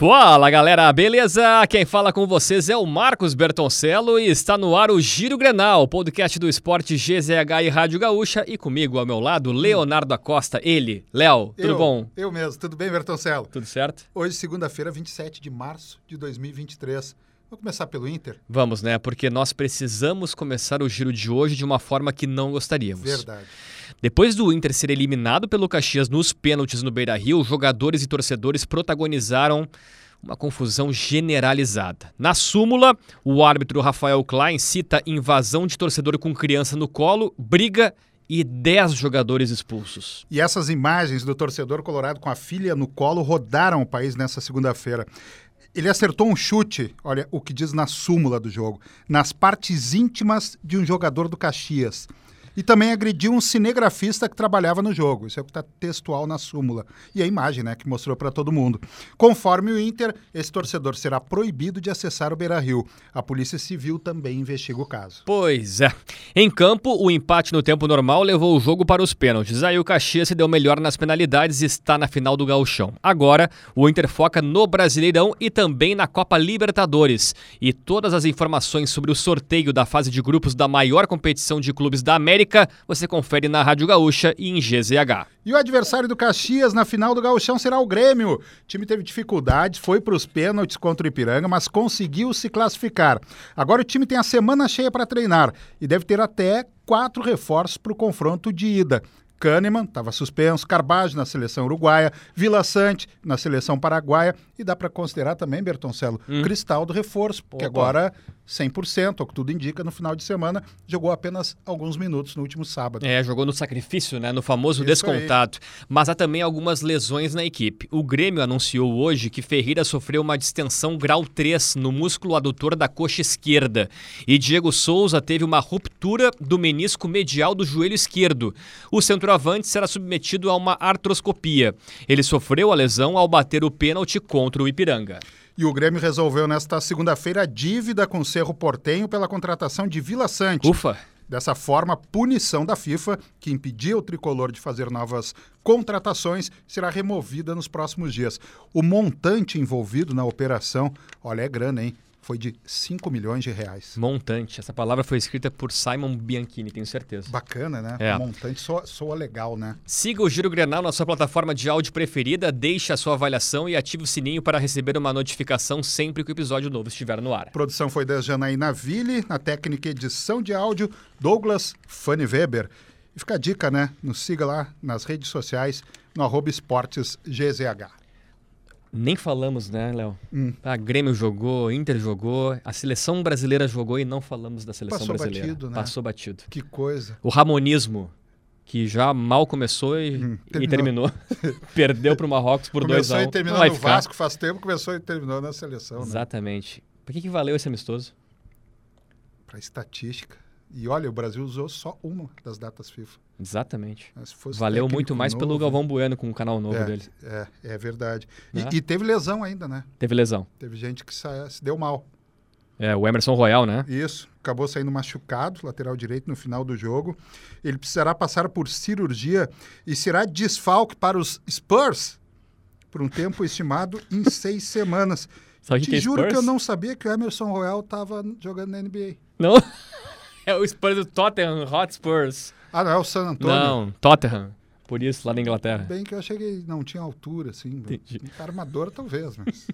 Fala galera, beleza? Quem fala com vocês é o Marcos Bertoncello e está no ar o Giro Grenal, podcast do esporte GZH e Rádio Gaúcha. E comigo ao meu lado, Leonardo Acosta, ele. Léo, tudo eu, bom? Eu mesmo, tudo bem, Bertoncello? Tudo certo? Hoje, segunda-feira, 27 de março de 2023. Vamos começar pelo Inter? Vamos, né? Porque nós precisamos começar o giro de hoje de uma forma que não gostaríamos. Verdade. Depois do Inter ser eliminado pelo Caxias nos pênaltis no Beira-Rio, jogadores e torcedores protagonizaram uma confusão generalizada. Na súmula, o árbitro Rafael Klein cita invasão de torcedor com criança no colo, briga e 10 jogadores expulsos. E essas imagens do torcedor colorado com a filha no colo rodaram o país nessa segunda-feira. Ele acertou um chute, olha o que diz na súmula do jogo, nas partes íntimas de um jogador do Caxias e também agrediu um cinegrafista que trabalhava no jogo. Isso é o que está textual na súmula. E a imagem, né, que mostrou para todo mundo. Conforme o Inter, esse torcedor será proibido de acessar o Beira-Rio. A Polícia Civil também investiga o caso. Pois é. Em campo, o empate no tempo normal levou o jogo para os pênaltis. Aí o Caxias se deu melhor nas penalidades e está na final do Gauchão. Agora, o Inter foca no Brasileirão e também na Copa Libertadores. E todas as informações sobre o sorteio da fase de grupos da maior competição de clubes da América América, você confere na Rádio Gaúcha e em GZH. E o adversário do Caxias na final do Gauchão será o Grêmio. O time teve dificuldades, foi para os pênaltis contra o Ipiranga, mas conseguiu se classificar. Agora o time tem a semana cheia para treinar e deve ter até quatro reforços para o confronto de ida. Kahneman estava suspenso, Carbajo na seleção uruguaia, Vila Sante na seleção paraguaia e dá para considerar também, Bertoncello, hum. Cristal do reforço, porque Opa. agora 100%, o que tudo indica, no final de semana, jogou apenas alguns minutos no último sábado. É, jogou no sacrifício, né, no famoso Isso descontado. Aí. Mas há também algumas lesões na equipe. O Grêmio anunciou hoje que Ferreira sofreu uma distensão grau 3 no músculo adutor da coxa esquerda e Diego Souza teve uma ruptura do menisco medial do joelho esquerdo. O centroavante será submetido a uma artroscopia. Ele sofreu a lesão ao bater o pênalti contra o Ipiranga. E o Grêmio resolveu nesta segunda-feira a dívida com o Cerro Portenho pela contratação de Vila Sante. Ufa! Dessa forma, a punição da FIFA, que impedia o tricolor de fazer novas contratações, será removida nos próximos dias. O montante envolvido na operação, olha, é grana, hein? Foi de 5 milhões de reais. Montante. Essa palavra foi escrita por Simon Bianchini, tenho certeza. Bacana, né? É. Montante soa, soa legal, né? Siga o Giro Grenal na sua plataforma de áudio preferida, deixe a sua avaliação e ative o sininho para receber uma notificação sempre que o episódio novo estiver no ar. A produção foi da Janaína Ville, na técnica edição de áudio, Douglas Fanny Weber. E fica a dica, né? Nos siga lá nas redes sociais, no arroba esportes GZH. Nem falamos, né, Léo? Hum. A Grêmio jogou, Inter jogou, a seleção brasileira jogou e não falamos da seleção Passou brasileira. Batido, né? Passou batido. Que coisa. O Ramonismo, que já mal começou e hum, terminou. E terminou. Perdeu para o Marrocos por 2x1. Começou um. e terminou no ficar. Vasco faz tempo, começou e terminou na seleção. Né? Exatamente. Por que, que valeu esse amistoso? Para estatística. E olha, o Brasil usou só uma das datas FIFA. Exatamente. Valeu muito mais novo, pelo Galvão Bueno com o canal novo é, dele. É, é verdade. E, é. e, teve lesão ainda, né? Teve lesão. Teve gente que sa... se deu mal. É, o Emerson Royal, né? Isso. Acabou saindo machucado, lateral direito, no final do jogo. Ele precisará passar por cirurgia e será desfalque para os Spurs por um tempo estimado em seis semanas. Sabe Te que é juro Spurs? que eu não sabia que o Emerson Royal estava jogando na NBA. Não? É o Spurs do Tottenham Hotspurs. Ah, não é o San Antonio? Não, Tottenham. Por isso, lá na Inglaterra. Bem que eu achei que não tinha altura, assim. Entendi. Armador, talvez, mas...